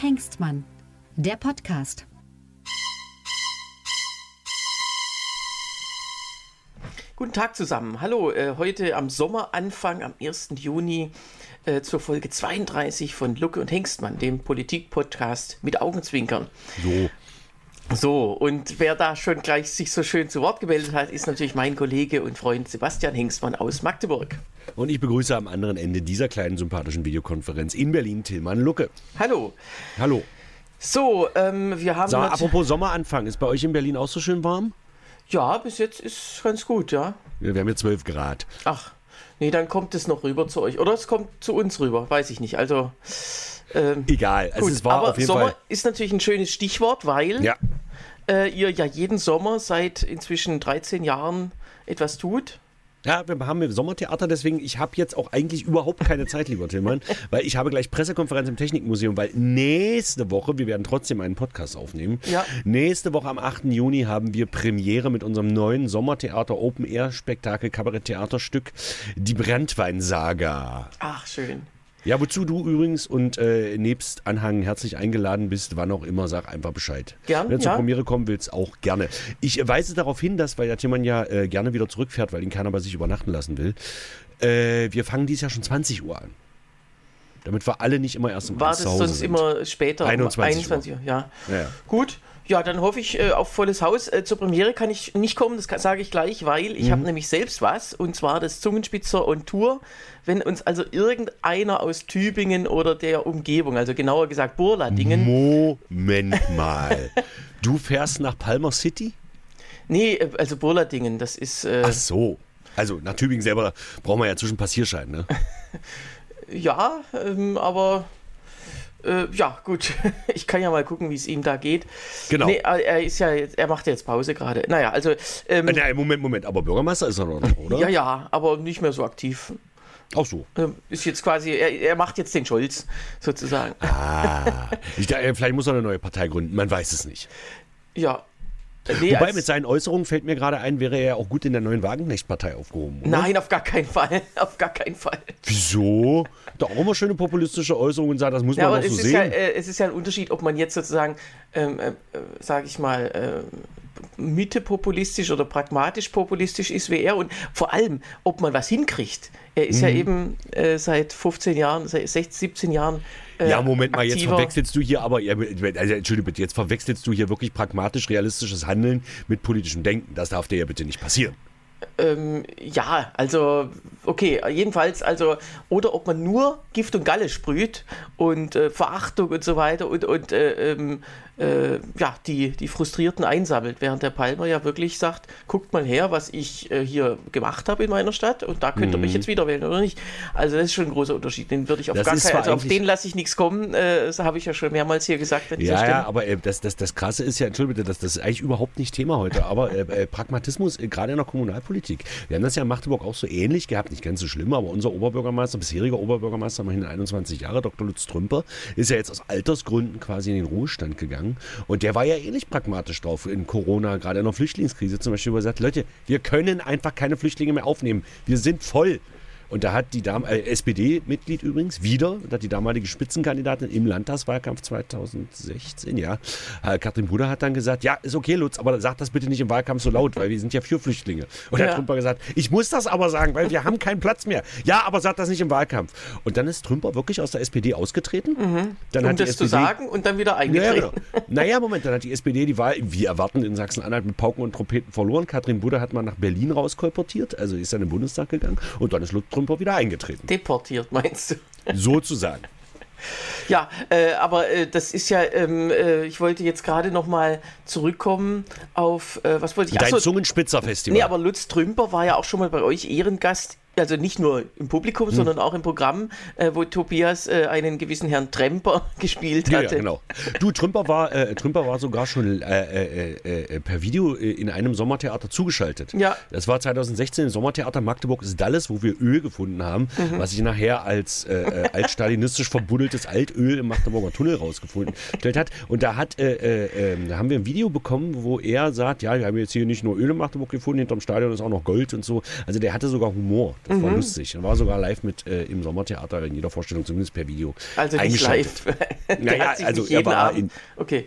Hengstmann, der Podcast. Guten Tag zusammen. Hallo, äh, heute am Sommeranfang, am 1. Juni, äh, zur Folge 32 von Lucke und Hengstmann, dem Politik-Podcast mit Augenzwinkern. So. So, und wer da schon gleich sich so schön zu Wort gemeldet hat, ist natürlich mein Kollege und Freund Sebastian Hengstmann aus Magdeburg. Und ich begrüße am anderen Ende dieser kleinen sympathischen Videokonferenz in Berlin Tillmann Lucke. Hallo. Hallo. So, ähm, wir haben. Sag apropos Sommeranfang, ist bei euch in Berlin auch so schön warm? ja, bis jetzt ist ganz gut, ja. Ja, Wir haben hier 12 Grad. Ach, nee, dann kommt es noch rüber zu euch. Oder es kommt zu uns rüber, weiß ich nicht. Also. Ähm, Egal, also gut, es war aber auf jeden Sommer Fall. ist natürlich ein schönes Stichwort, weil Ja, äh, ihr ja jeden Sommer seit inzwischen 13 Jahren etwas tut. Ja, wir haben wir Sommertheater, deswegen, ich habe jetzt auch eigentlich überhaupt keine Zeit, lieber Tillmann, weil ich habe gleich Pressekonferenz im Technikmuseum, weil nächste Woche, wir werden trotzdem einen Podcast aufnehmen, Ja. nächste Woche am 8. Juni haben wir Premiere mit unserem neuen Sommertheater Open Air Spektakel Kabarett-Theaterstück Die Brandweinsaga. Ach, schön. Ja, wozu du übrigens und äh, nebst Anhang herzlich eingeladen bist, wann auch immer, sag einfach Bescheid. Gern, Wenn du zur ja. Premiere kommen willst, auch gerne. Ich weise darauf hin, dass, weil der Tillmann ja äh, gerne wieder zurückfährt, weil ihn keiner bei sich übernachten lassen will, äh, wir fangen dieses Jahr schon 20 Uhr an. Damit wir alle nicht immer erst um War das sonst sind. immer später? um 21 21 Uhr. Ja. Ja, ja. Gut. Ja, dann hoffe ich äh, auf volles Haus. Äh, zur Premiere kann ich nicht kommen, das sage ich gleich, weil ich Mhm. habe nämlich selbst was, und zwar das Zungenspitzer on Tour. Wenn uns also irgendeiner aus Tübingen oder der Umgebung, also genauer gesagt Burladingen, Moment mal. du fährst nach Palmer City? nee, äh, also Burladingen, das ist, äh, Ach so. Also nach Tübingen selber brauchen wir ja zwischen Passierschein, ne? ja, ähm, aber äh, ja, gut. Ich kann ja mal gucken, wie es ihm da geht. Genau. Nee, er er ist ja jetzt, er macht jetzt Pause gerade. Naja, also ähm, Äh, nein, Moment, Moment. Aber Bürgermeister ist er noch, oder? ja, ja, aber nicht mehr so aktiv. Auch so. Ähm, Ist jetzt quasi, er, er macht jetzt den Scholz sozusagen. Ah, ich, äh, vielleicht muss er eine neue Partei gründen, man weiß es nicht. Ja. Nee, Wobei mit seinen Äußerungen fällt mir gerade ein, wäre er ja auch gut in der neuen Wagenknecht-Partei aufgehoben. Oder? Nein, auf gar keinen Fall. Auf gar keinen Fall. Wieso? Da auch immer schöne populistische Äußerungen sagt, das muss Ja, man aber es so ist, ja, sehen. äh, es ist ja ein Unterschied, ob man jetzt sozusagen, ähm, äh, sage ich mal, äh, Mitte populistisch oder pragmatisch populistisch ist wie er und vor allem, ob man was hinkriegt. Er ist Mhm. ja eben äh, seit 15 Jahren, seit 16, 17 Jahren. Äh, ja, Moment mal, jetzt verwechselst du hier aber, also, Entschuldigung bitte, jetzt verwechselst du hier wirklich pragmatisch realistisches Handeln mit politischem Denken. Das darf dir ja bitte nicht passieren. Ähm, ja, also, okay, jedenfalls, also, oder ob man nur Gift und Galle sprüht und äh, Verachtung und so weiter und, und äh, ähm, äh, ja, die, die Frustrierten einsammelt, während der Palmer ja wirklich sagt, guckt mal her, was ich äh, hier gemacht habe in meiner Stadt und da könnt ihr mich jetzt wieder wählen oder nicht. Also das ist schon ein großer Unterschied, den würde ich auf Das gar keinen, also auf den lasse ich nichts kommen, äh, das habe ich ja schon mehrmals hier gesagt an Ja, Stelle. ja, aber äh, das, das, das Krasse ist ja, Entschuldigung bitte, das, das ist eigentlich überhaupt nicht Thema heute, aber äh, äh, Pragmatismus, gerade in der Kommunalpolitik. Wir haben das ja in Magdeburg auch so ähnlich gehabt, nicht ganz so schlimm, aber unser Oberbürgermeister, bisheriger Oberbürgermeister, immerhin 21 Jahre, Dr. Lutz Trümper, ist ja jetzt aus Altersgründen quasi in den Ruhestand gegangen und der war ja ähnlich pragmatisch drauf in Corona, gerade in der Flüchtlingskrise. Zum Beispiel, wo er sagt, Leute, wir können einfach keine Flüchtlinge mehr aufnehmen, wir sind voll. Und da hat die äh, SPD-Mitglied übrigens wieder, und hat die damalige Spitzenkandidatin im Landtagswahlkampf 2016, ja, äh, Katrin Bruder hat dann gesagt, ja, ist okay, Lutz, aber sag das bitte nicht im Wahlkampf so laut, weil wir sind ja für Flüchtlinge. Und Ja. hat Trümper gesagt, ich muss das aber sagen, weil wir haben keinen Platz mehr. Ja, aber sag das nicht im Wahlkampf. Und dann ist Trümper wirklich aus der SPD ausgetreten. Dann um hat die das zu SPD sagen und dann wieder eingetreten. ja, genau. Naja, Moment, dann hat die SPD die Wahl, wie erwarten, in Sachsen-Anhalt mit Pauken und Trompeten verloren. Katrin Budde hat mal nach Berlin rauskolportiert, also ist dann den Bundestag gegangen und dann ist Lutz Trümper wieder eingetreten. Deportiert, meinst du? Sozusagen. Ja, äh, aber äh, das ist ja, ähm, äh, ich wollte jetzt gerade noch mal zurückkommen auf, äh, was wollte ich? Ach Dein so, Zungenspitzer-Festival. Nee, aber Lutz Trümper war ja auch schon mal bei euch Ehrengast also nicht nur im Publikum, Hm. sondern auch im Programm, äh, wo Tobias äh, einen gewissen Herrn Tremper gespielt Ja, hatte. ja, genau. Du, Trümper war, äh, Trümper war sogar schon äh, äh, äh, per Video in einem Sommertheater zugeschaltet. Ja. Das war 2016 im Sommertheater Magdeburg ist Dallas, wo wir Öl gefunden haben, Mhm. was sich nachher als äh, äh, altstalinistisch verbuddeltes Altöl im Magdeburger Tunnel rausgefunden hat. Und da hat, äh, äh, äh, da haben wir ein Video bekommen, wo er sagt, ja, wir haben jetzt hier nicht nur Öl im Magdeburg gefunden, hinterm Stadion ist auch noch Gold und so. Also der hatte sogar Humor. Das Mhm. war lustig. Er war sogar live mit äh, im Sommertheater in jeder Vorstellung, zumindest per Video. Also nicht eingeschaltet. live. Der Naja, also nicht er war Abend. in- Okay.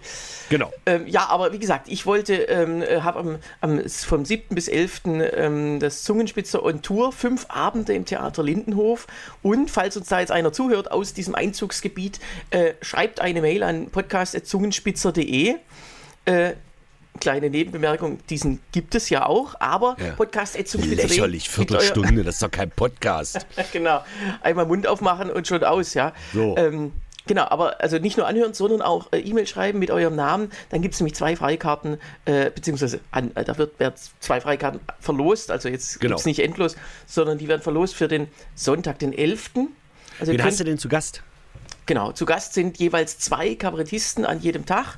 Genau. Ähm, ja, aber wie gesagt, ich wollte, ähm, habe am, am, vom 7. bis 11. Ähm, das Zungenspitzer on Tour, fünf Abende im Theater Lindenhof. Und falls uns da jetzt einer zuhört aus diesem Einzugsgebiet, äh, schreibt eine Mail an podcast.zungenspitzer.de. Äh, kleine Nebenbemerkung, diesen gibt es ja auch, aber Ja. podcast.zungenspitzer.de. Lächerlich, mit euer- Viertelstunde, das ist doch kein Podcast. genau. Einmal Mund aufmachen und schon aus, ja. So. Ähm, genau, aber also nicht nur anhören, sondern auch äh, E-Mail schreiben mit eurem Namen. Dann gibt es nämlich zwei Freikarten, äh, beziehungsweise an, äh, da wird, werden zwei Freikarten verlost. Also jetzt Genau. gibt es nicht endlos, sondern die werden verlost für den Sonntag, den 11. Also Wen könnt- hast du denn zu Gast? Genau, zu Gast sind jeweils zwei Kabarettisten an jedem Tag.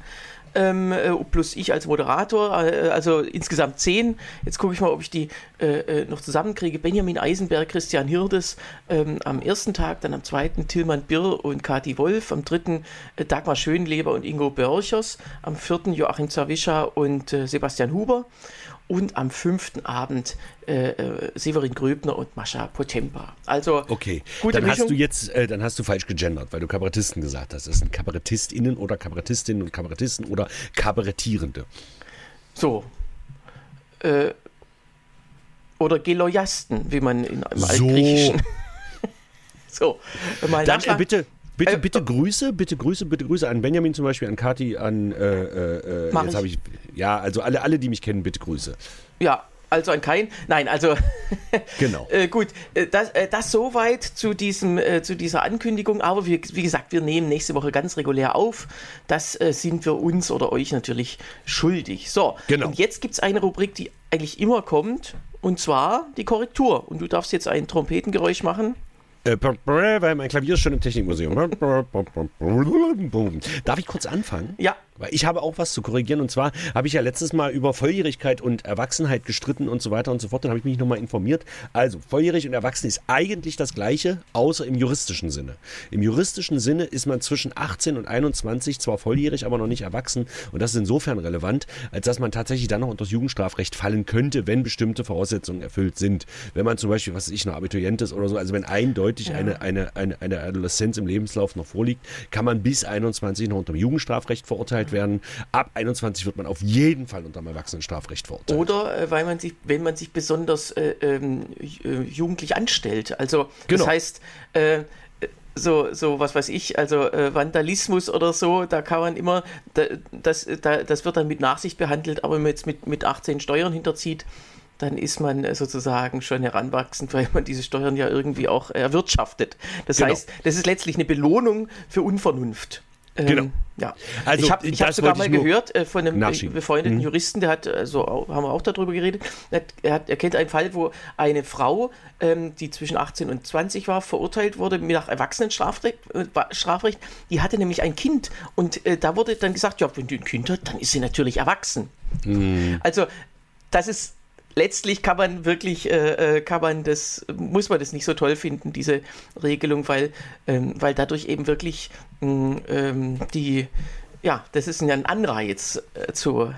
Ähm, äh, plus ich als Moderator, äh, also insgesamt zehn. Jetzt gucke ich mal, ob ich die äh, äh, noch zusammenkriege. Benjamin Eisenberg, Christian Hirdes ähm, am ersten Tag, dann am zweiten Tillmann Birr und Kati Wolf, am dritten äh, Dagmar Schönleber und Ingo Börchers, am vierten Joachim Zawischa und äh, Sebastian Huber und am fünften Abend äh, äh, Severin Gröbner und Mascha Potempa. Also Okay, dann Mischung. hast du jetzt, äh, dann hast du falsch gegendert, weil du Kabarettisten gesagt hast. Das sind KabarettistInnen oder Kabarettistinnen und Kabarettisten oder Kabarettierende. So. Äh, oder Geloyasten, wie man in, im So. Altgriechischen. so. Mal Dann äh, bitte, bitte, Äh, bitte Grüße, bitte Grüße, bitte Grüße an Benjamin zum Beispiel, an Kati, an äh, äh, äh, Mach jetzt habe ich, ja, also alle, alle, die mich kennen, bitte Grüße. Ja, also an kein. Nein, also Genau. äh, gut, äh, das, äh, das soweit zu, diesem, äh, zu dieser Ankündigung. Aber wie, wie gesagt, wir nehmen nächste Woche ganz regulär auf. Das äh, sind wir uns oder euch natürlich schuldig. So, Genau. und jetzt gibt es eine Rubrik, die eigentlich immer kommt. Und zwar die Korrektur. Und du darfst jetzt ein Trompetengeräusch machen. Äh, weil mein Klavier ist schon im Technikmuseum. Darf ich kurz anfangen? Ja. Weil ich habe auch was zu korrigieren und zwar habe ich ja letztes Mal über Volljährigkeit und Erwachsenheit gestritten und so weiter und so fort. Dann habe ich mich nochmal informiert. Also, volljährig und erwachsen ist eigentlich das Gleiche, außer im juristischen Sinne. Im juristischen Sinne ist man zwischen 18 und 21 zwar volljährig, aber noch nicht erwachsen und das ist insofern relevant, als dass man tatsächlich dann noch unter das Jugendstrafrecht fallen könnte, wenn bestimmte Voraussetzungen erfüllt sind. Wenn man zum Beispiel, was weiß ich, noch Abiturient ist oder so, also wenn eindeutig eine, eine, eine, eine Adoleszenz im Lebenslauf noch vorliegt, kann man bis 21 noch unter dem Jugendstrafrecht verurteilt werden. Ab 21 wird man auf jeden Fall unter dem Erwachsenenstrafrecht verurteilt. Oder äh, weil man sich, wenn man sich besonders äh, ähm, äh, jugendlich anstellt. Also Genau. das heißt, äh, so, so was weiß ich, also äh, Vandalismus oder so, da kann man immer, da, das, da, das wird dann mit Nachsicht behandelt, aber wenn man jetzt mit, mit 18 Steuern hinterzieht, dann ist man äh, sozusagen schon heranwachsend, weil man diese Steuern ja irgendwie auch erwirtschaftet. Das Genau. heißt, das ist letztlich eine Belohnung für Unvernunft. Ähm, Genau. Ja. Also, ich habe ich hab sogar mal gehört äh, von einem äh, nachschieben. Mhm. befreundeten Juristen, der hat, also haben wir auch darüber geredet, er, hat, er, hat, er kennt einen Fall, wo eine Frau, ähm, die zwischen 18 und 20 war, verurteilt wurde nach Erwachsenenstrafrecht, äh, Strafrecht. Die hatte nämlich ein Kind und äh, da wurde dann gesagt, ja, wenn die ein Kind hat, dann ist sie natürlich erwachsen. Mhm. Also das ist letztlich kann man wirklich, äh, äh, kann man das, muss man das nicht so toll finden, diese Regelung, weil, ähm, weil dadurch eben wirklich mh, ähm, die, ja, das ist ja ein Anreiz äh, zu,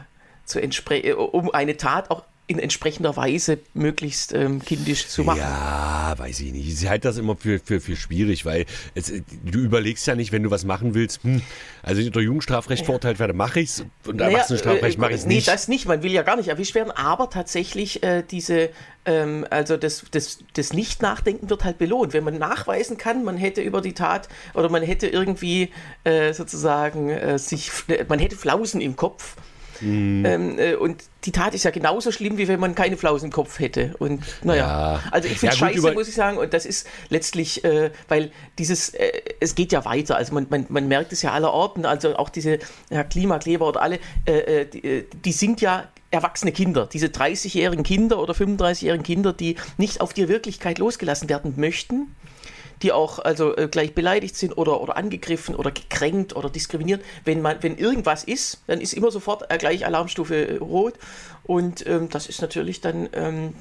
zu äh, um eine Tat auch in entsprechender Weise möglichst ähm, kindisch zu machen. Ja, weiß ich nicht. Ich halte das immer für, für, für schwierig, weil es, du überlegst ja nicht, wenn du was machen willst, hm, also ich unter Jugendstrafrecht verurteilt werde, mache ich's und Naja, Erwachsenenstrafrecht äh, mache ich es nee, nicht. das nicht. Man will ja gar nicht erwischt werden, aber tatsächlich äh, diese, ähm, also das, das, das Nicht-Nachdenken wird halt belohnt. Wenn man nachweisen kann, man hätte über die Tat oder man hätte irgendwie äh, sozusagen äh, sich, man hätte Flausen im Kopf. Mhm. Ähm, äh, und die Tat ist ja genauso schlimm, wie wenn man keine Flausen im Kopf hätte. Und naja, Ja. also ich finde Ja, scheiße, muss ich sagen. Und das ist letztlich, äh, weil dieses, äh, es geht ja weiter. Also man, man, man merkt es ja aller Orten, also auch diese ja, Klimakleber oder alle, äh, äh, die, die sind ja erwachsene Kinder, diese 30-jährigen Kinder oder 35-jährigen Kinder, die nicht auf die Wirklichkeit losgelassen werden möchten die auch also äh, gleich beleidigt sind oder, oder angegriffen oder gekränkt oder diskriminiert. Wenn man, wenn irgendwas ist, dann ist immer sofort äh, gleich Alarmstufe äh, rot. Und ähm, das ist natürlich dann, ähm,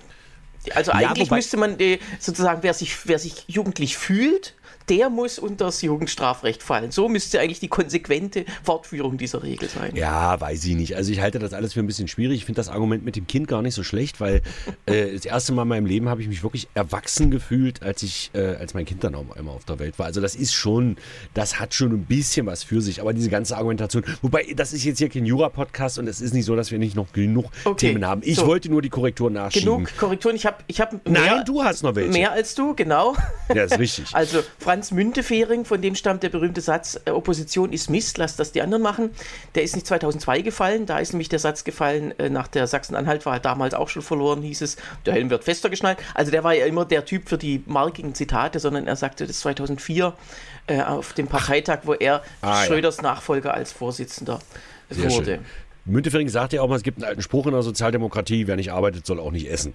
also Ja, eigentlich wobei- müsste man äh, sozusagen, wer sich, wer sich jugendlich fühlt, der muss unter das Jugendstrafrecht fallen. So müsste eigentlich die konsequente Fortführung dieser Regel sein. Ja, weiß ich nicht. Also ich halte das alles für ein bisschen schwierig. Ich finde das Argument mit dem Kind gar nicht so schlecht, weil äh, das erste Mal in meinem Leben habe ich mich wirklich erwachsen gefühlt, als ich, äh, als mein Kind dann auch einmal auf der Welt war. Also das ist schon, das hat schon ein bisschen was für sich. Aber diese ganze Argumentation, wobei das ist jetzt hier kein Jura-Podcast und es ist nicht so, dass wir nicht noch genug Okay, Themen haben. Ich so. wollte nur die Korrektur nachschieben. Genug Korrekturen. Ich habe ich hab Nein, du hast noch welche. mehr als du, genau. Ja, ist richtig. Also Franz Müntefering, von dem stammt der berühmte Satz, äh, Opposition ist Mist, lass das die anderen machen. Der ist nicht 2002 gefallen, da ist nämlich der Satz gefallen, äh, nach der Sachsen-Anhalt war er damals auch schon verloren, hieß es, der Helm wird fester geschnallt. Also der war ja immer der Typ für die markigen Zitate, sondern er sagte das 2004 äh, auf dem Parteitag, wo er Ah, ja. Schröders Nachfolger als Vorsitzender Sehr wurde. schön. Müntefering sagt ja auch mal, es gibt einen alten Spruch in der Sozialdemokratie, wer nicht arbeitet, soll auch nicht essen.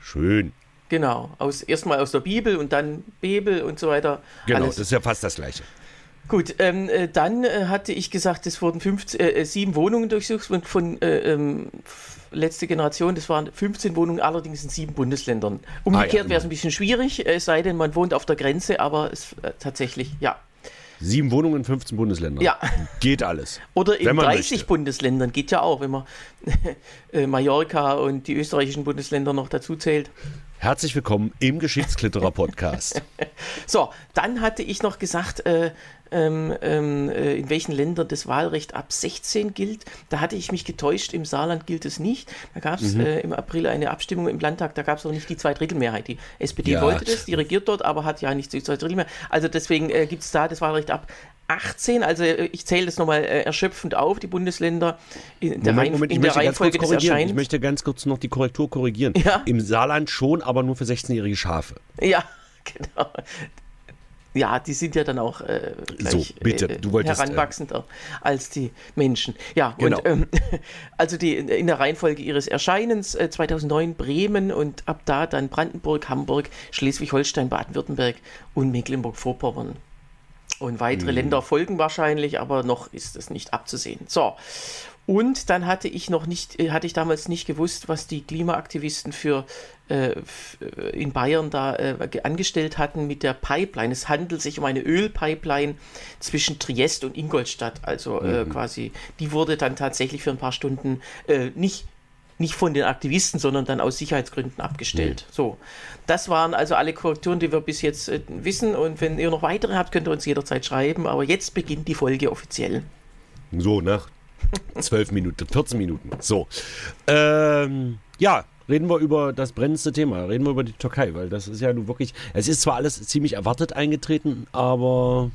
Schön. Genau, aus, erstmal aus der Bibel und dann Bibel und so weiter. Genau, Alles. das ist ja fast das Gleiche. Gut, ähm, äh, dann äh, hatte ich gesagt, es wurden 15, äh, äh, sieben Wohnungen durchsucht von, von äh, ähm, letzte Generation. Das waren 15 Wohnungen, allerdings in sieben Bundesländern. Umgekehrt Ah, ja, wäre es ein bisschen schwierig, es sei denn, man wohnt auf der Grenze, aber es tatsächlich, ja. Sieben Wohnungen in 15 Bundesländern. Ja. Geht alles. Oder in Wenn man 30 möchte. Bundesländern, geht ja auch, wenn man Mallorca und die österreichischen Bundesländer noch dazu zählt. Herzlich willkommen im Geschichtsklitterer Podcast. So, dann hatte ich noch gesagt, äh, ähm, ähm, äh, in welchen Ländern das Wahlrecht ab 16 gilt. Da hatte ich mich getäuscht, im Saarland gilt es nicht. Da gab Mhm. es äh, im April eine Abstimmung im Landtag, da gab es noch nicht die Zweidrittelmehrheit. Die SPD Ja. wollte das, die regiert dort, aber hat ja nicht die Zweidrittelmehrheit. Also deswegen äh, gibt es da das Wahlrecht ab 18. Also äh, ich zähle das nochmal äh, erschöpfend auf, die Bundesländer in der, Reihen, in ich der möchte ganz kurz Reihenfolge des. Ich möchte ganz kurz noch die Korrektur korrigieren. Ja. Im Saarland schon, aber nur für 16-jährige Schafe. Ja, genau. Ja, die sind ja dann auch äh, gleich So, bitte, äh, du wolltest, heranwachsender als die Menschen. Ja, Genau. und ähm, also die in der Reihenfolge ihres Erscheinens äh, 2009 Bremen und ab da dann Brandenburg, Hamburg, Schleswig-Holstein, Baden-Württemberg und Mecklenburg-Vorpommern. Und weitere Mhm. Länder folgen wahrscheinlich, aber noch ist es nicht abzusehen. So. Und dann hatte ich noch nicht, äh, hatte ich damals nicht gewusst, was die Klimaaktivisten für äh, äh, in Bayern da äh, ge- angestellt hatten mit der Pipeline. Es handelt sich um eine Ölpipeline zwischen Triest und Ingolstadt. Also äh, quasi, die wurde dann tatsächlich für ein paar Stunden äh, nicht nicht von den Aktivisten, sondern dann aus Sicherheitsgründen abgestellt. So, das waren also alle Korrekturen, die wir bis jetzt äh, wissen. Und wenn ihr noch weitere habt, könnt ihr uns jederzeit schreiben. Aber jetzt beginnt die Folge offiziell. So, nach 12 Minuten, 14 Minuten. So. Ähm, ja, reden wir über das brennendste Thema. Reden wir über die Türkei, weil das ist ja nun wirklich. Es ist zwar alles ziemlich erwartet eingetreten, aber.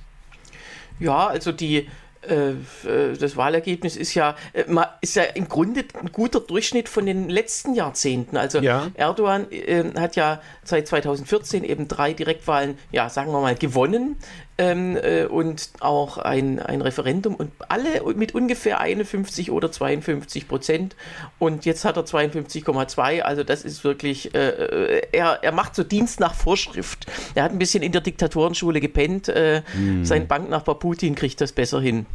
Ja, also die, äh, äh, das Wahlergebnis ist ja, äh, ist ja im Grunde ein guter Durchschnitt von den letzten Jahrzehnten. Also Ja. Erdogan äh, hat ja seit 2014 eben drei Direktwahlen, ja, sagen wir mal, gewonnen ähm, äh, und auch ein, ein Referendum und alle mit ungefähr 51 oder 52 Prozent. Und jetzt hat er 52,2. Also das ist wirklich, äh, äh, er, er macht so Dienst nach Vorschrift. Er hat ein bisschen in der Diktatorenschule gepennt. Äh, Sein Banknachbar Putin kriegt das besser hin.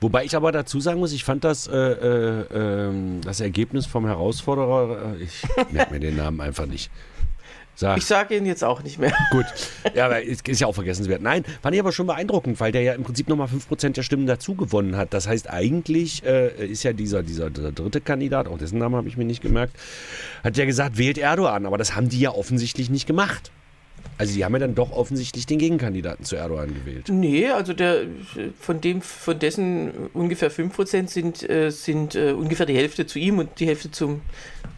Wobei ich aber dazu sagen muss, ich fand das, äh, äh, ähm, das Ergebnis vom Herausforderer, äh, ich merke mir den Namen einfach nicht. Sag, Ich sage ihn jetzt auch nicht mehr. gut. Ja, aber ist, ist ja auch vergessenswert. Nein, fand ich aber schon beeindruckend, weil der ja im Prinzip nochmal 5% der Stimmen dazu gewonnen hat. Das heißt, eigentlich äh, ist ja dieser, dieser, dieser dritte Kandidat, auch dessen Namen habe ich mir nicht gemerkt, hat ja gesagt, wählt Erdogan. Aber das haben die ja offensichtlich nicht gemacht. Also die haben ja dann doch offensichtlich den Gegenkandidaten zu Erdogan gewählt. Nee, also der von dem von dessen ungefähr 5% sind, äh, sind äh, ungefähr die Hälfte zu ihm und die Hälfte zum.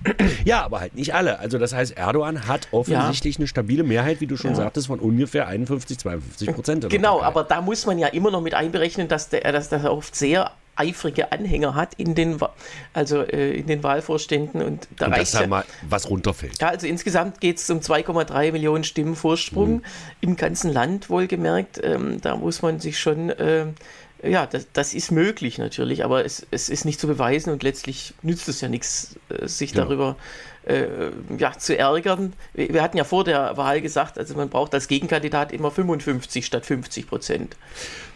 Ja, aber halt nicht alle. Also das heißt, Erdogan hat offensichtlich eine stabile Mehrheit, wie du schon Ja. sagtest, von ungefähr 51, 52 Prozent. Genau, aber da muss man ja immer noch mit einberechnen, dass der, dass der oft sehr eifrige Anhänger hat in den, also, äh, in den Wahlvorständen und da Und reicht dass da mal was runterfällt. Ja, also insgesamt geht es um 2,3 Millionen Stimmen Vorsprung Mhm. im ganzen Land, wohlgemerkt. Ähm, da muss man sich schon, ähm, ja, das, das ist möglich natürlich, aber es, es ist nicht zu beweisen und letztlich nützt es ja nichts, äh, sich Genau. darüber äh, ja, zu ärgern. Wir, wir hatten ja vor der Wahl gesagt, also man braucht als Gegenkandidat immer 55 statt 50 Prozent.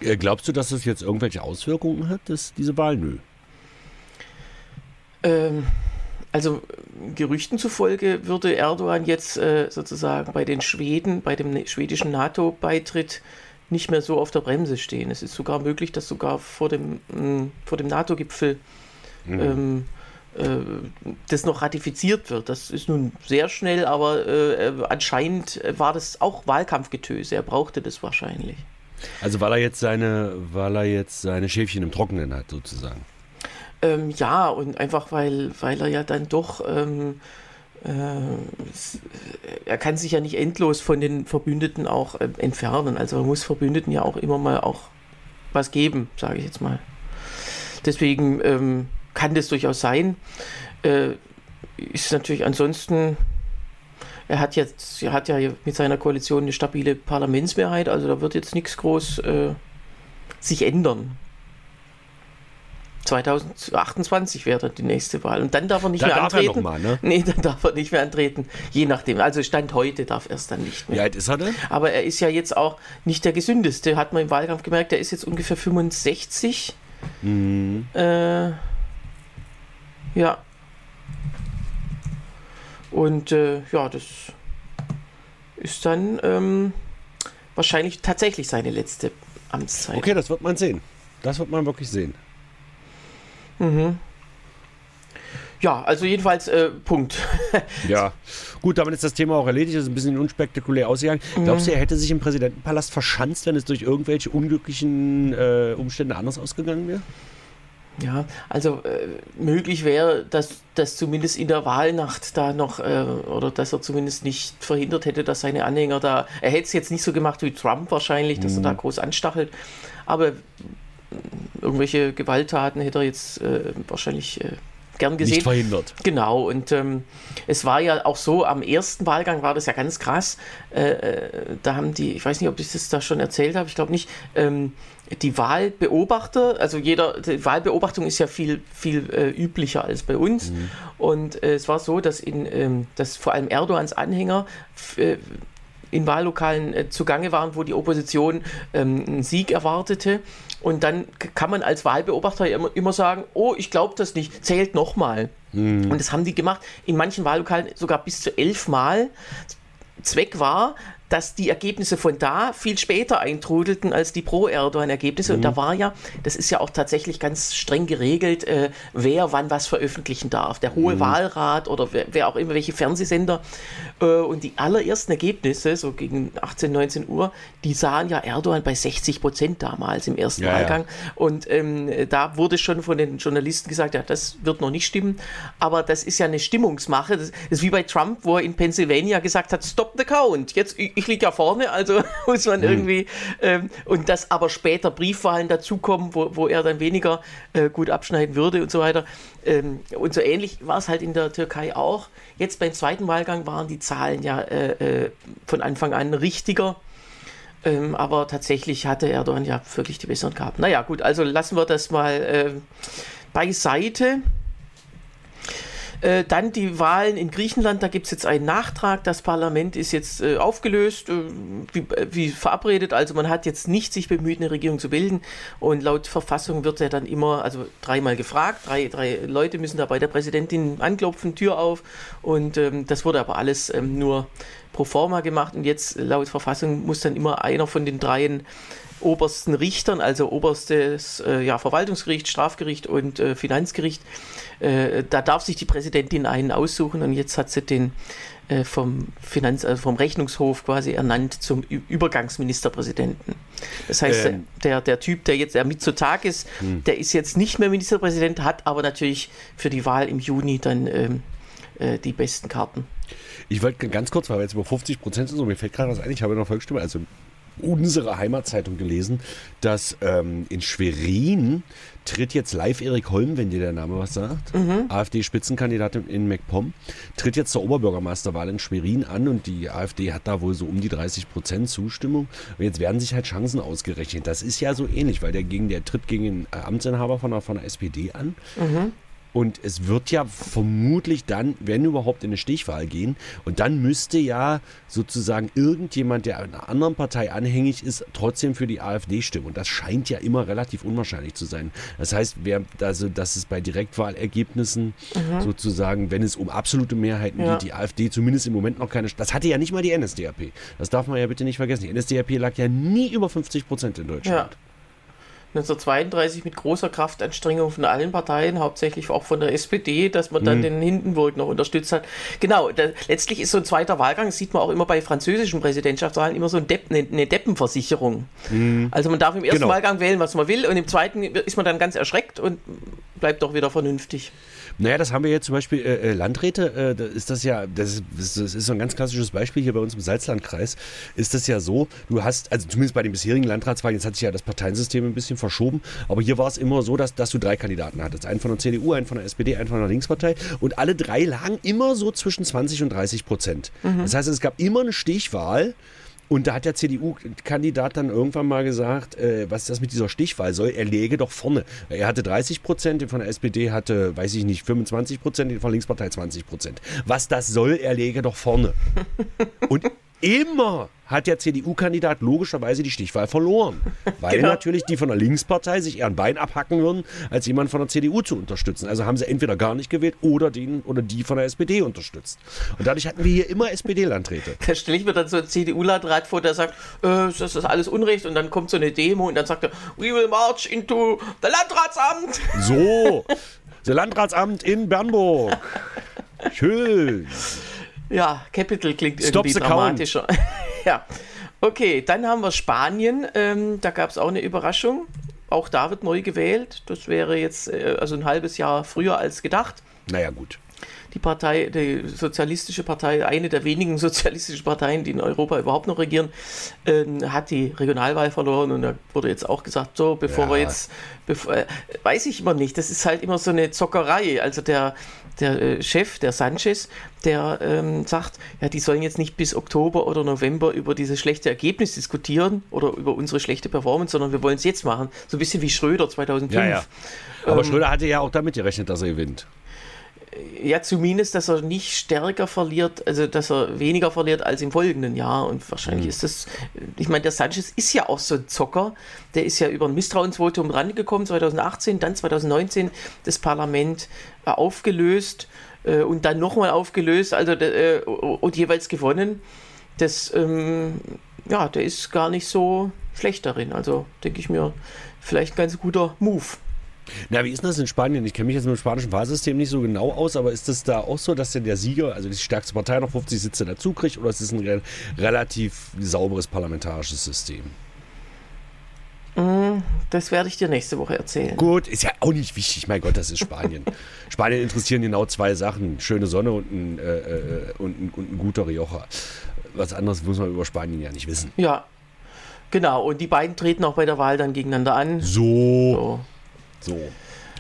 Äh, Glaubst du, dass das jetzt irgendwelche Auswirkungen hat, das, diese Wahl? Nö. Ähm, also äh, Gerüchten zufolge würde Erdogan jetzt äh, sozusagen bei den Schweden, bei dem schwedischen NATO-Beitritt nicht mehr so auf der Bremse stehen. Es ist sogar möglich, dass sogar vor dem, mh, vor dem NATO-Gipfel Mhm. ähm, äh, das noch ratifiziert wird. Das ist nun sehr schnell, aber äh, äh, anscheinend war das auch Wahlkampfgetöse. Er brauchte das wahrscheinlich. Also weil er jetzt seine, weil er jetzt seine Schäfchen im Trockenen hat, sozusagen. Ähm, ja, und einfach weil, weil er ja dann doch, ähm, äh, er kann sich ja nicht endlos von den Verbündeten auch äh, entfernen. Also er muss Verbündeten ja auch immer mal auch was geben, sage ich jetzt mal. Deswegen ähm, kann das durchaus sein. Äh, ist natürlich ansonsten, er hat jetzt, er hat ja mit seiner Koalition eine stabile Parlamentsmehrheit, also da wird jetzt nichts groß äh, sich ändern. 2028 wäre dann die nächste Wahl. Und dann darf er nicht Da mehr darf er antreten. noch mal, ne? Nee, dann darf er nicht mehr antreten. Je nachdem. Also Stand heute darf er es dann nicht Wie mehr. alt ist er denn? Aber er ist ja jetzt auch nicht der gesündeste, hat man im Wahlkampf gemerkt. Er ist jetzt ungefähr 65. Mhm. Äh, ja. Und äh, ja, das ist dann ähm, wahrscheinlich tatsächlich seine letzte Amtszeit. Okay, das wird man sehen. Das wird man wirklich sehen. Ja, also jedenfalls äh, Punkt. Ja, gut, damit ist das Thema auch erledigt. Das ist ein bisschen unspektakulär ausgegangen. Glaubst du, er hätte sich im Präsidentenpalast verschanzt, wenn es durch irgendwelche unglücklichen äh, Umstände anders ausgegangen wäre? Ja, also äh, möglich wäre, dass das zumindest in der Wahlnacht da noch, äh, oder dass er zumindest nicht verhindert hätte, dass seine Anhänger da, er hätte es jetzt nicht so gemacht wie Trump wahrscheinlich, dass er da groß anstachelt, aber äh, irgendwelche Gewalttaten hätte er jetzt äh, wahrscheinlich äh, gern gesehen. Nicht verhindert. Genau, und ähm, es war ja auch so, am ersten Wahlgang war das ja ganz krass. Äh, äh, da haben die, ich weiß nicht, ob ich das da schon erzählt habe, ich glaube nicht, ähm, die Wahlbeobachter, also jeder, die Wahlbeobachtung ist ja viel, viel äh, üblicher als bei uns. Und äh, es war so, dass, in, ähm, dass vor allem Erdogans Anhänger äh, in Wahllokalen äh, zugange waren, wo die Opposition ähm, einen Sieg erwartete. Und dann kann man als Wahlbeobachter immer, immer sagen, oh, ich glaube das nicht, zählt nochmal. Und das haben die gemacht, in manchen Wahllokalen sogar bis zu elf Mal. Zweck war, dass die Ergebnisse von da viel später eintrudelten als die Pro-Erdogan-Ergebnisse. Und da war ja, das ist ja auch tatsächlich ganz streng geregelt, äh, wer wann was veröffentlichen darf. Der Hohe Wahlrat oder wer, wer auch immer, welche Fernsehsender. Äh, und die allerersten Ergebnisse, so gegen 18, 19 Uhr, die sahen ja Erdogan bei 60 Prozent damals im ersten Ja, ja. Wahlgang. Und ähm, da wurde schon von den Journalisten gesagt, ja, das wird noch nicht stimmen. Aber das ist ja eine Stimmungsmache. Das ist wie bei Trump, wo er in Pennsylvania gesagt hat, stop the count. Jetzt, ich, liege ja vorne, also muss man irgendwie. Ähm, und dass aber später Briefwahlen dazukommen, wo, wo er dann weniger äh, gut abschneiden würde und so weiter. Ähm, und so ähnlich war es halt in der Türkei auch. Jetzt beim zweiten Wahlgang waren die Zahlen ja äh, äh, von Anfang an richtiger. Ähm, aber tatsächlich hatte Erdogan ja wirklich die besseren Karten. Naja, gut, also lassen wir das mal äh, beiseite. Äh, dann die Wahlen in Griechenland, da gibt es jetzt einen Nachtrag. Das Parlament ist jetzt äh, aufgelöst, äh, wie, äh, wie verabredet. Also man hat jetzt nicht sich bemüht, eine Regierung zu bilden. Und laut Verfassung wird er dann immer, also dreimal gefragt. Drei, drei Leute müssen da bei der Präsidentin anklopfen, Tür auf. Und ähm, das wurde aber alles ähm, nur pro forma gemacht. Und jetzt laut Verfassung muss dann immer einer von den dreien obersten Richtern, also oberstes äh, ja, Verwaltungsgericht, Strafgericht und äh, Finanzgericht. Äh, da darf sich die Präsidentin einen aussuchen und jetzt hat sie den äh, vom Finanz, also vom Rechnungshof quasi ernannt zum Übergangsministerpräsidenten. Das heißt, Ähm. der, der Typ, der jetzt der Mitsotakis ist, der ist jetzt nicht mehr Ministerpräsident, hat aber natürlich für die Wahl im Juni dann ähm, äh, die besten Karten. Ich wollte ganz kurz, weil wir jetzt über 50 Prozent sind, so, mir fällt gerade was ein, ich habe in der Volksstimme, also unsere Heimatzeitung gelesen, dass ähm, in Schwerin tritt jetzt live Erik Holm, wenn dir der Name was sagt, AfD-Spitzenkandidat in, MacPom, tritt jetzt zur Oberbürgermeisterwahl in Schwerin an und die AfD hat da wohl so um die 30 Prozent Zustimmung. Und jetzt werden sich halt Chancen ausgerechnet. Das ist ja so ähnlich, weil der gegen der tritt gegen den äh, Amtsinhaber von der, von der SPD an. Und es wird ja vermutlich dann, wenn überhaupt, in eine Stichwahl gehen. Und dann müsste ja sozusagen irgendjemand, der einer anderen Partei anhängig ist, trotzdem für die AfD stimmen. Und das scheint ja immer relativ unwahrscheinlich zu sein. Das heißt, wer, also, dass es bei Direktwahlergebnissen mhm. sozusagen, wenn es um absolute Mehrheiten ja. geht, die AfD zumindest im Moment noch keine. Das hatte ja nicht mal die NSDAP. Das darf man ja bitte nicht vergessen. Die NSDAP lag ja nie über 50 Prozent in Deutschland. Ja. 1932 mit großer Kraftanstrengung von allen Parteien, hauptsächlich auch von der SPD, dass man dann mhm. den Hindenburg noch unterstützt hat. Genau, da, letztlich ist so ein zweiter Wahlgang, das sieht man auch immer bei französischen Präsidentschaftswahlen, immer so ein Depp, eine, eine, Deppenversicherung. Mhm. Also man darf im ersten genau. Wahlgang wählen, was man will, und im zweiten ist man dann ganz erschreckt und bleibt doch wieder vernünftig. Naja, das haben wir jetzt zum Beispiel äh, äh Landräte, äh, da ist das ja, das, das, ist so ein ganz klassisches Beispiel hier bei uns im Salzlandkreis, ist das ja so, du hast, also zumindest bei den bisherigen Landratswahlen, jetzt hat sich ja das Parteiensystem ein bisschen verschoben, aber hier war es immer so, dass, dass du drei Kandidaten hattest, einen von der CDU, einen von der SPD, einen von der Linkspartei und alle drei lagen immer so zwischen 20 und 30 Prozent. Mhm. Das heißt, es gab immer eine Stichwahl, und da hat der CDU-Kandidat dann irgendwann mal gesagt, äh, was das mit dieser Stichwahl soll, er läge doch vorne. Er hatte 30 Prozent, von der SPD hatte, weiß ich nicht, 25 Prozent, von der Linkspartei 20 Prozent. Was das soll, er läge doch vorne. Und immer hat der CDU-Kandidat logischerweise die Stichwahl verloren. Weil genau. natürlich die von der Linkspartei sich eher ein Bein abhacken würden, als jemand von der CDU zu unterstützen. Also haben sie entweder gar nicht gewählt oder den oder die von der SPD unterstützt. Und dadurch hatten wir hier immer SPD-Landräte. Da stelle ich mir dann so einen CDU-Landrat vor, der sagt, äh, das ist alles Unrecht und dann kommt so eine Demo und dann sagt er, we will march into the Landratsamt. So, das Landratsamt in Bernburg. Schön. Ja, Capital klingt Stop irgendwie dramatischer. ja. Okay, dann haben wir Spanien. Ähm, da gab es auch eine Überraschung. Auch da wird neu gewählt. Das wäre jetzt äh, also ein halbes Jahr früher als gedacht. Naja, gut. Die Partei, die Sozialistische Partei, eine der wenigen sozialistischen Parteien, die in Europa überhaupt noch regieren, äh, hat die Regionalwahl verloren und da wurde jetzt auch gesagt, so, bevor ja. wir jetzt, bevor, äh, weiß ich immer nicht, das ist halt immer so eine Zockerei. Also der, der äh, Chef, der Sanchez, der ähm, sagt, ja, die sollen jetzt nicht bis Oktober oder November über dieses schlechte Ergebnis diskutieren oder über unsere schlechte Performance, sondern wir wollen es jetzt machen. So ein bisschen wie Schröder 2005. Ja, ja. Aber ähm, Schröder hatte ja auch damit gerechnet, dass er gewinnt ja, zumindest, dass er nicht stärker verliert, also dass er weniger verliert als im folgenden Jahr. Und wahrscheinlich mhm. ist das, ich meine, der Sanchez ist ja auch so ein Zocker. Der ist ja über ein Misstrauensvotum rangekommen, 2018, dann 2019 das Parlament äh, aufgelöst äh, und dann nochmal aufgelöst, also äh, und jeweils gewonnen. Das, ähm, ja, der ist gar nicht so schlecht darin. Also denke ich mir, vielleicht ein ganz guter Move. Na, wie ist das in Spanien? Ich kenne mich jetzt mit dem spanischen Wahlsystem nicht so genau aus, aber ist das da auch so, dass denn der Sieger, also die stärkste Partei, noch 50 Sitze dazu kriegt oder ist es ein re relativ sauberes parlamentarisches System? Mm, das werde ich dir nächste Woche erzählen. Gut, ist ja auch nicht wichtig. Mein Gott, das ist Spanien. Spanien interessieren genau zwei Sachen: schöne Sonne und ein, äh, äh, und, ein, und ein guter Rioja. Was anderes muss man über Spanien ja nicht wissen. Ja, genau. Und die beiden treten auch bei der Wahl dann gegeneinander an. So. so. So.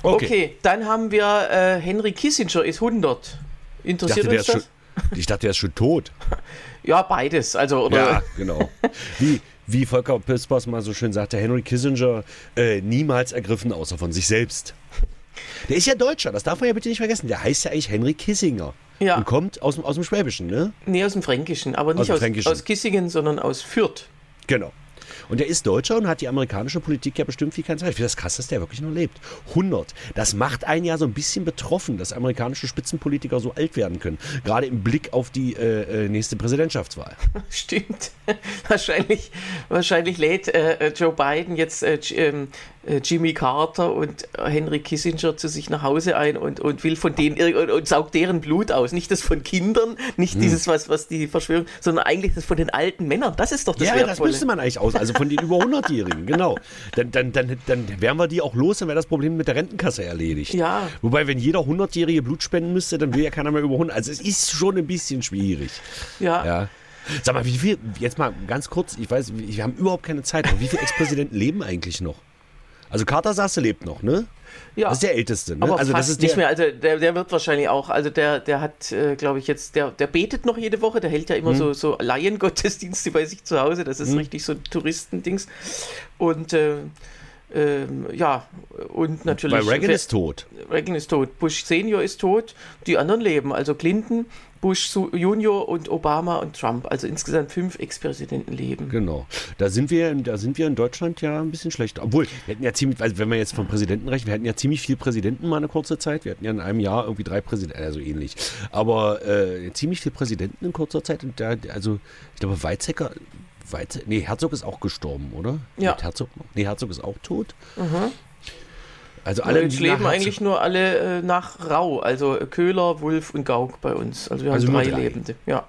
Okay. okay, dann haben wir äh, Henry Kissinger ist 100. Interessiert dachte, uns das? Schon, ich dachte, der ist schon tot. ja, beides. Also, oder? Ja, genau. Wie, wie Volker Pispers mal so schön sagte, Henry Kissinger äh, niemals ergriffen, außer von sich selbst. Der ist ja Deutscher, das darf man ja bitte nicht vergessen. Der heißt ja eigentlich Henry Kissinger. Ja. Und kommt aus, aus dem Schwäbischen, ne? Nee, aus dem Fränkischen, aber nicht aus, aus, aus Kissingen, sondern aus Fürth. Genau. Und er ist Deutscher und hat die amerikanische Politik ja bestimmt wie kein Zeit. Ich finde das krass, dass der wirklich noch lebt. 100. Das macht einen ja so ein bisschen betroffen, dass amerikanische Spitzenpolitiker so alt werden können. Gerade im Blick auf die äh, äh nächste Präsidentschaftswahl. Stimmt. wahrscheinlich, wahrscheinlich lädt äh, Joe Biden jetzt äh, ähm, äh, Jimmy Carter und Henry Kissinger zu sich nach Hause ein und, und will von denen und, und saugt deren Blut aus. Nicht das von Kindern, nicht hm. dieses, was, was die Verschwörung, sondern eigentlich das von den alten Männern. Das ist doch das Ja, Wertvolle. das müsste man eigentlich aus. Also von den über 100-Jährigen, genau. Dann, dann, dann, dann wären wir die auch los, dann wäre das Problem mit der Rentenkasse erledigt. Ja. Wobei, wenn jeder 100-Jährige Blut spenden müsste, dann will ja keiner mehr über 100. Also es ist schon ein bisschen schwierig. Ja. ja. Sag mal, wie viel, jetzt mal ganz kurz, ich weiß, wir haben überhaupt keine Zeit, aber wie viele Ex-Präsidenten leben eigentlich noch? Also Carter Sasse lebt noch, ne? Ja. Das ist der älteste, ne? Aber also fast das ist nicht mehr. Also der, der wird wahrscheinlich auch, also der, der hat, äh, glaube ich, jetzt, der, der betet noch jede Woche, der hält ja immer hm. so, so Laiengottesdienste bei sich zu Hause. Das ist hm. richtig so ein Touristendings. Und äh, ähm, ja, und natürlich. Weil Reagan ist tot. Reagan ist tot. Bush Senior ist tot. Die anderen leben. Also Clinton, Bush Junior und Obama und Trump. Also insgesamt fünf Ex-Präsidenten leben. Genau. Da sind wir, da sind wir in Deutschland ja ein bisschen schlecht. Obwohl, wir hatten ja ziemlich, also wenn wir jetzt vom Präsidenten rechnen, wir hatten ja ziemlich viele Präsidenten mal eine kurze Zeit. Wir hatten ja in einem Jahr irgendwie drei Präsidenten, also ähnlich. Aber äh, ziemlich viele Präsidenten in kurzer Zeit. Und da, also, ich glaube, Weizsäcker, Weiz, nee, Herzog ist auch gestorben, oder? Ja. Lebt Herzog? Nee, Herzog ist auch tot. Mhm. Also Alle jetzt leben eigentlich nur alle äh, nach Rau. Also äh, Köhler, Wulff und Gauck bei uns. Also wir haben Also drei, drei. Lebende. Ja.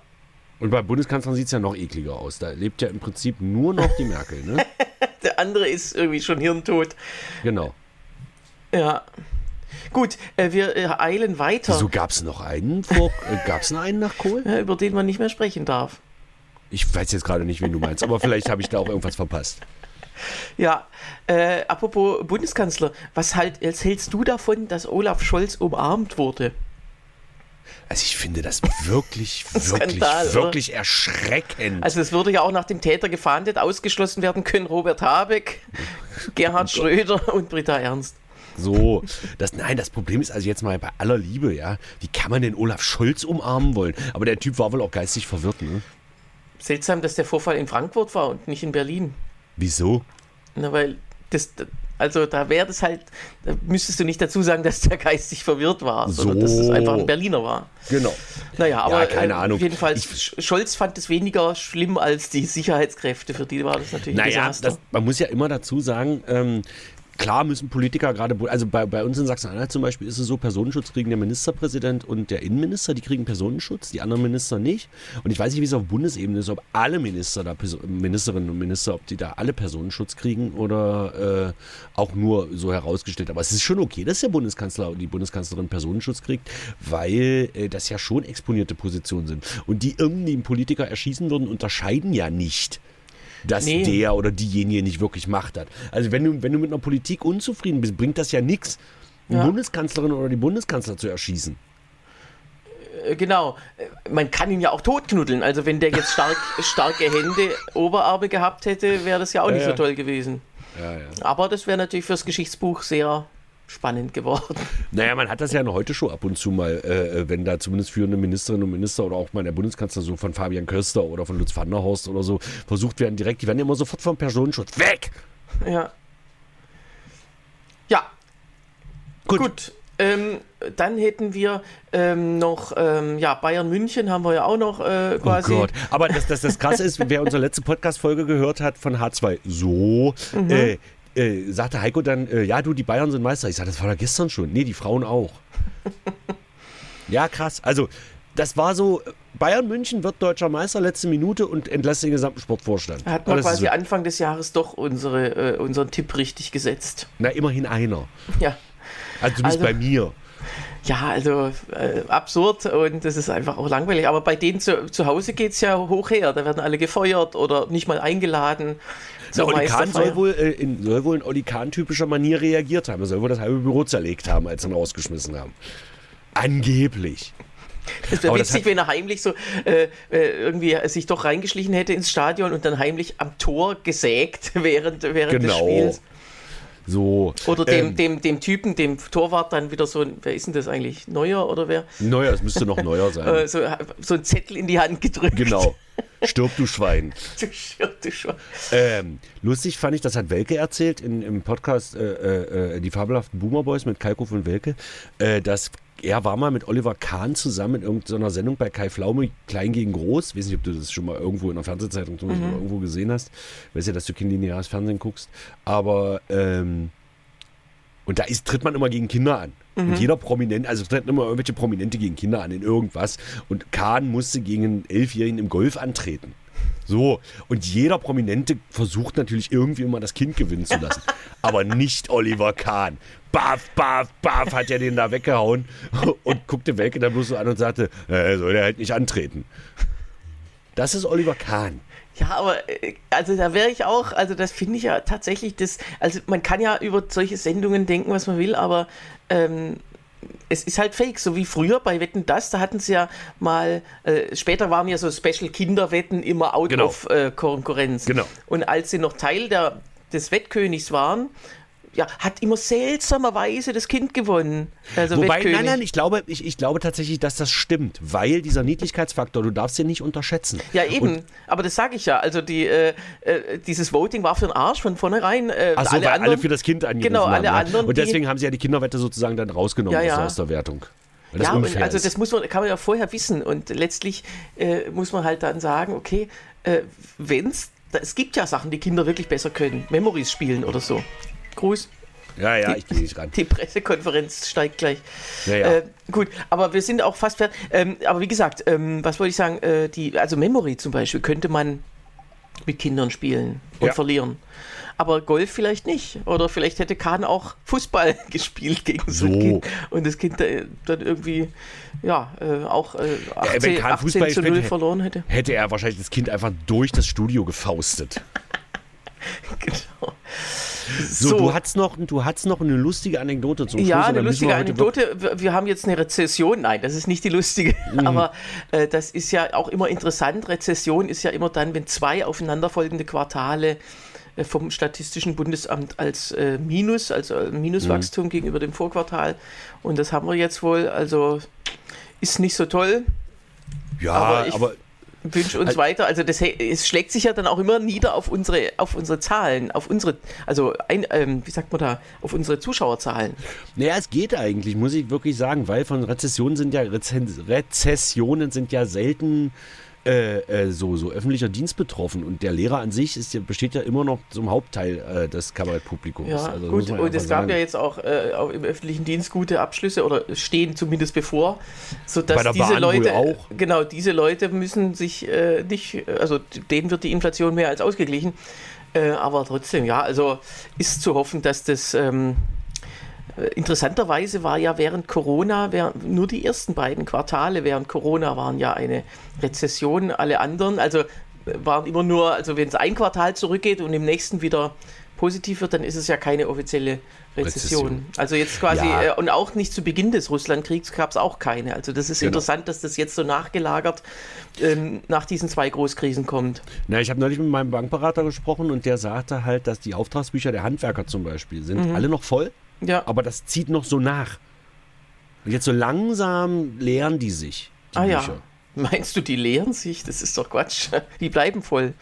Und bei Bundeskanzlern sieht es ja noch ekliger aus. Da lebt ja im Prinzip nur noch die Merkel, ne? Der andere ist irgendwie schon hirntot. Genau. Ja. Gut, äh, wir äh, eilen weiter, Wieso gab es noch einen vor, äh, gab es noch einen nach Kohl? ja, über den man nicht mehr sprechen darf. Ich weiß jetzt gerade nicht, wen du meinst, aber vielleicht habe ich da auch irgendwas verpasst. Ja, äh, apropos Bundeskanzler, was halt, jetzt hältst du davon, dass Olaf Scholz umarmt wurde? Also ich finde das wirklich, wirklich, Skandal, oder? wirklich erschreckend. Also es würde ja auch nach dem Täter gefahndet, ausgeschlossen werden können Robert Habeck, Gerhard Schröder und Britta Ernst. So, das, nein, das Problem ist also jetzt mal bei aller Liebe, ja, wie kann man den Olaf Scholz umarmen wollen? Aber der Typ war wohl auch geistig verwirrt, ne? Seltsam, dass der Vorfall in Frankfurt war und nicht in Berlin. Wieso? Na, weil das, also da wäre das halt, da müsstest du nicht dazu sagen, dass der geistig verwirrt war, sondern dass es So. einfach ein Berliner war. Genau. Naja, aber keine äh, Ahnung. jedenfalls, Sch- Scholz fand es weniger schlimm als die Sicherheitskräfte. Für die war das natürlich ein Naja, Desaster. das, man muss ja immer dazu sagen, ähm, klar müssen Politiker gerade, also bei, bei uns in Sachsen-Anhalt zum Beispiel ist es so, Personenschutz kriegen der Ministerpräsident und der Innenminister, die kriegen Personenschutz, die anderen Minister nicht. Und ich weiß nicht, wie es auf Bundesebene ist, ob alle Minister da, Ministerinnen und Minister, ob die da alle Personenschutz kriegen oder äh, auch nur so herausgestellt. Aber es ist schon okay, dass der Bundeskanzler und die Bundeskanzlerin Personenschutz kriegt, weil äh, das ja schon exponierte Positionen sind. Und die irgendwie einen Politiker erschießen würden, unterscheiden ja nicht dass Nee. der oder diejenige nicht wirklich Macht hat. Also wenn du, wenn du mit einer Politik unzufrieden bist, bringt das ja nichts, die Ja. Bundeskanzlerin oder die Bundeskanzler zu erschießen. Äh, Genau, Äh, man kann ihn ja auch totknuddeln. Also wenn der jetzt stark, starke Hände, Oberarme gehabt hätte, wäre das ja auch Ja, nicht so toll gewesen. Ja, ja. Aber das wäre natürlich fürs Geschichtsbuch sehr spannend geworden. Naja, man hat das ja in der Heute-Show ab und zu mal, äh, wenn da zumindest führende Ministerinnen und Minister oder auch mal der Bundeskanzler so von Fabian Köster oder von Lutz van der Horst oder so versucht werden, direkt, die werden ja immer sofort vom Personenschutz weg. Ja. Ja, Gut. gut. Ähm, dann hätten wir ähm, noch, ähm, ja, Bayern München haben wir ja auch noch äh, Oh quasi. Gott. Aber das, das, das Krasse ist, wer unsere letzte Podcast-Folge gehört hat von H2, so, äh, äh, sagte Heiko dann, äh, ja, du, die Bayern sind Meister. Ich sagte, das war doch gestern schon. Nee, die Frauen auch. ja, krass. Also, das war so, Bayern München wird deutscher Meister, letzte Minute und entlässt den gesamten Sportvorstand. Hat man quasi so, Anfang des Jahres doch unsere, äh, unseren Tipp richtig gesetzt. na, immerhin einer. Ja. Also, du bist Also- bei mir. Ja, also äh, absurd und das ist einfach auch langweilig. Aber bei denen zu, zu Hause geht es ja hoch her. Da werden alle gefeuert oder nicht mal eingeladen. Na, zur Oli Kahn Meisterfeier. soll wohl, äh, in, soll wohl in Oli Kahn-typischer Manier reagiert haben. Er soll wohl das halbe Büro zerlegt haben, als sie ihn rausgeschmissen haben. Angeblich. Es wäre witzig, wenn er heimlich so äh, äh, irgendwie sich doch reingeschlichen hätte ins Stadion und dann heimlich am Tor gesägt während, während des Genau. Spiels. So. Oder dem, ähm, dem, dem Typen, dem Torwart dann wieder so ein, wer ist denn das eigentlich? Neuer oder wer? Neuer, es müsste noch neuer sein. Äh, so, so ein Zettel in die Hand gedrückt. Genau. Stirb, du Schwein. Du Schirr, du Schwein. Ähm, lustig fand ich, das hat Welke erzählt in, im Podcast äh, äh, Die fabelhaften Boomer Boys mit Kalkow und Welke, äh, dass er war mal mit Oliver Kahn zusammen in irgendeiner Sendung bei Kai Pflaume, Klein gegen Groß. Weiß nicht, ob du das schon mal irgendwo in der Fernsehzeitung oder irgendwo gesehen hast. Weiß ja, dass du kein lineares Fernsehen guckst. Aber ähm, und da ist, tritt man immer gegen Kinder an. Und jeder Prominent, also treten immer irgendwelche Prominente gegen Kinder an in irgendwas. Und Kahn musste gegen einen Elfjährigen im Golf antreten. So, und jeder Prominente versucht natürlich irgendwie immer das Kind gewinnen zu lassen. Aber nicht Oliver Kahn. Baff, baff, baff, hat er den da weggehauen und guckte Welke dann bloß so an und sagte, äh, soll der halt nicht antreten. Das ist Oliver Kahn. Ja, aber äh, also da wäre ich auch, also das finde ich ja tatsächlich das, also man kann ja über solche Sendungen denken, was man will, aber ähm, es ist halt fake, so wie früher bei Wetten das, da hatten sie ja mal, äh, später waren ja so Special Kinderwetten immer out Genau. of äh, Konkurrenz. Genau. Und als sie noch Teil der, des Wettkönigs waren, ja, hat immer seltsamerweise das Kind gewonnen. Also Wobei, Wettkönig. nein, nein, ich glaube, ich, ich glaube tatsächlich, dass das stimmt, weil dieser Niedlichkeitsfaktor, du darfst den nicht unterschätzen. Ja, eben. aber das sage ich ja. Also die, äh, äh, dieses Voting war für den Arsch von vornherein. Äh, Ach so, alle weil anderen, alle für das Kind angerufen Genau, haben. alle ja. anderen, Und die- deswegen haben sie ja die Kinderwette sozusagen dann rausgenommen Ja, aus- ja. aus der Wertung. Ja, und also das muss man, kann man ja vorher wissen. Und letztlich äh, muss man halt dann sagen, okay, äh, wenn's, da- es gibt ja Sachen, die Kinder wirklich besser können. Memories spielen oder so. Gruß. ja, ja, ich gehe nicht ran. Die Pressekonferenz steigt gleich. Ja, ja. Äh, gut, aber wir sind auch fast fertig. Ähm, aber wie gesagt, ähm, was wollte ich sagen? Äh, die, also Memory zum Beispiel könnte man mit Kindern spielen und Ja. verlieren. Aber Golf vielleicht nicht. Oder vielleicht hätte Kahn auch Fußball gespielt gegen so, ein Kind. Und das Kind äh, dann irgendwie, ja, äh, auch äh, 18, wenn Kahn 18 Fußball zu gespielt 0 hätte- verloren hätte. Hätte er wahrscheinlich das Kind einfach durch das Studio gefaustet. genau. So, du hattest noch, du hattest noch eine lustige Anekdote zum Schluss. Ja, eine lustige wir Anekdote. Wir- Wir haben jetzt eine Rezession. Nein, das ist nicht die lustige. Mhm. Aber äh, das ist ja auch immer interessant. Rezession ist ja immer dann, wenn zwei aufeinanderfolgende Quartale äh, vom Statistischen Bundesamt als äh, Minus, also äh, Minuswachstum Mhm. gegenüber dem Vorquartal. Und das haben wir jetzt wohl. Also ist nicht so toll. Ja, aber ich- aber Wünsche uns weiter. Also das es schlägt sich ja dann auch immer nieder auf unsere, auf unsere Zahlen, auf unsere, also ein, ähm, wie sagt man da, auf unsere Zuschauerzahlen. Naja, es geht eigentlich, muss ich wirklich sagen, weil von Rezessionen sind ja Rezessionen sind ja selten äh, äh, so, so öffentlicher Dienst betroffen. Und der Lehrer an sich ist besteht ja immer noch zum Hauptteil äh, des Kabarettpublikums. Ja, Also, gut, und es gab sagen. ja jetzt auch, äh, auch im öffentlichen Dienst gute Abschlüsse oder stehen zumindest bevor, sodass diese Bahn Leute, auch. genau, diese Leute müssen sich äh, nicht, also denen wird die Inflation mehr als ausgeglichen, äh, aber trotzdem, ja, also ist zu hoffen, dass das ähm, äh, Interessanterweise war ja während Corona, während, nur die ersten beiden Quartale während Corona waren ja eine Rezession, alle anderen, also äh, waren immer nur, also wenn es ein Quartal zurückgeht und im nächsten wieder positiv wird, dann ist es ja keine offizielle Rezession. Rezession. Also jetzt quasi, Ja. äh, und auch nicht zu Beginn des Russlandkriegs gab es auch keine. Also das ist Genau. interessant, dass das jetzt so nachgelagert ähm, nach diesen zwei Großkrisen kommt. Na, ich habe neulich mit meinem Bankberater gesprochen und der sagte halt, dass die Auftragsbücher der Handwerker zum Beispiel sind Mhm. alle noch voll, Ja, aber das zieht noch so nach. Und jetzt so langsam leeren die sich, die ah ja. Bücher. Meinst du, die leeren sich? Das ist doch Quatsch. Die bleiben voll.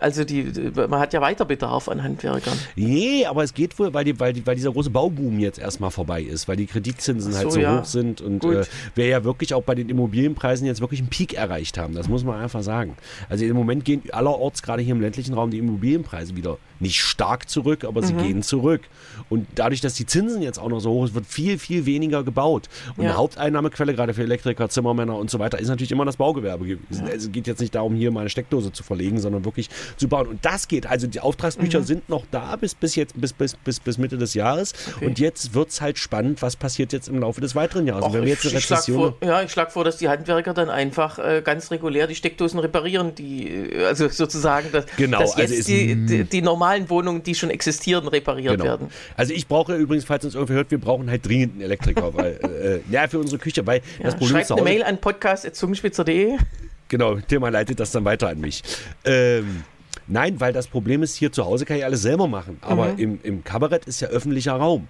Also die, man hat ja weiter Bedarf an Handwerkern. Nee, aber es geht wohl, weil, die, weil, die, weil dieser große Bauboom jetzt erstmal vorbei ist, weil die Kreditzinsen halt so, so ja. hoch sind und äh, wir ja wirklich auch bei den Immobilienpreisen jetzt wirklich einen Peak erreicht haben. Das muss man einfach sagen. Also im Moment gehen allerorts, gerade hier im ländlichen Raum, die Immobilienpreise wieder nicht stark zurück, aber Mhm. sie gehen zurück. Und dadurch, dass die Zinsen jetzt auch noch so hoch sind, wird viel, viel weniger gebaut. Und Ja. eine Haupteinnahmequelle, gerade für Elektriker, Zimmermänner und so weiter, ist natürlich immer das Baugewerbe gewesen. Es geht jetzt nicht darum, hier mal eine Steckdose zu verlegen, sondern wirklich zu bauen. Und das geht. Also die Mhm. Auftragsbücher sind noch da bis, bis jetzt, bis, bis, bis, bis Mitte des Jahres. Und jetzt wird es halt spannend, was passiert jetzt im Laufe des weiteren Jahres. Och, wenn wir jetzt ich, eine Rezession. vor, ja, ich schlage vor, dass die Handwerker dann einfach äh, ganz regulär die Steckdosen reparieren, die, äh, also sozusagen, dass, Genau, dass also jetzt ist- die, die, die normalen Wohnungen, die schon existieren, repariert Genau. werden. Also ich brauche übrigens, falls uns irgendwer hört, wir brauchen halt dringend einen Elektriker, weil äh, ja für unsere Küche, weil das Ja, Problem schreibt eine Mail an podcast.zungenspitzer.de. Genau, Thema leitet das dann weiter an mich. Ähm, nein, weil das Problem ist, hier zu Hause kann ich alles selber machen. Aber Mhm. im, im Kabarett ist ja öffentlicher Raum.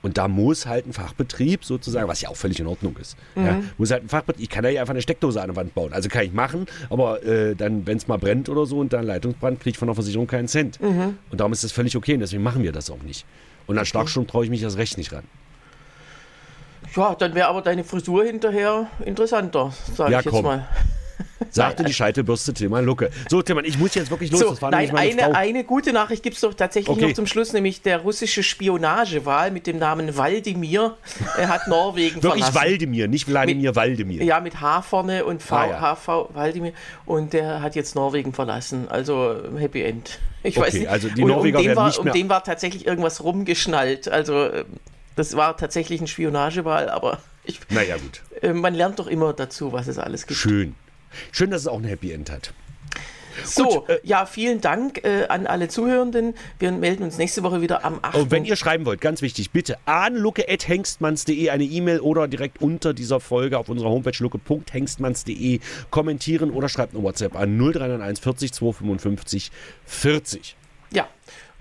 Und da muss halt ein Fachbetrieb sozusagen, was ja auch völlig in Ordnung ist, Mhm. ja, muss halt ein Fachbetrieb, ich kann ja hier einfach eine Steckdose an der Wand bauen. Also kann ich machen, aber äh, dann, wenn es mal brennt oder so und dann Leitungsbrand, kriege ich von der Versicherung keinen Cent. Mhm. Und darum ist das völlig okay und deswegen machen wir das auch nicht. Und an Starkstrom traue ich mich erst recht nicht ran. Ja, dann wäre aber deine Frisur hinterher interessanter, sage Ja, ich jetzt komm. mal. Sagte die Scheitelbürste Tilman Lucke. So, Tilman, ich muss jetzt wirklich los. So, nein, eine, eine gute Nachricht gibt es doch tatsächlich Okay. noch zum Schluss, nämlich der russische Spionagewahl mit dem Namen Waldimir. Er hat Norwegen Wirklich verlassen. Waldemir, nicht Wladimir, Waldemir. Ja, mit H vorne und V, Ah, ja. HV, Waldimir. Und der hat jetzt Norwegen verlassen. Also Happy End. Ich Okay, weiß nicht. also die und Norweger um werden war, nicht um mehr- den war tatsächlich irgendwas rumgeschnallt. Also ähm, das war tatsächlich ein Spionagewahl, aber ich, Naja, gut. äh, man lernt doch immer dazu, was es alles gibt. Schön. Schön, dass es auch ein Happy End hat. So, ja, vielen Dank äh, an alle Zuhörenden. Wir melden uns nächste Woche wieder am 8. Und wenn ihr schreiben wollt, ganz wichtig, bitte an lucke.hengstmanns.de eine E-Mail oder direkt unter dieser Folge auf unserer Homepage lucke.hengstmanns.de kommentieren oder schreibt eine WhatsApp an 0391 40 255 40. Ja,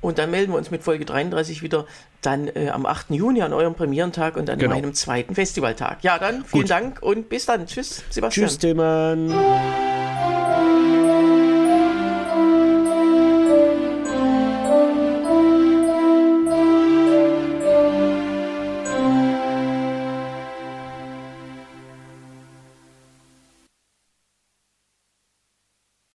Und dann melden wir uns mit Folge 33 wieder dann äh, am 8. Juni an eurem Premierentag und an genau. meinem zweiten Festivaltag. Ja, dann vielen Gut. Dank und bis dann. Tschüss, Sebastian. Tschüss, Tillmann.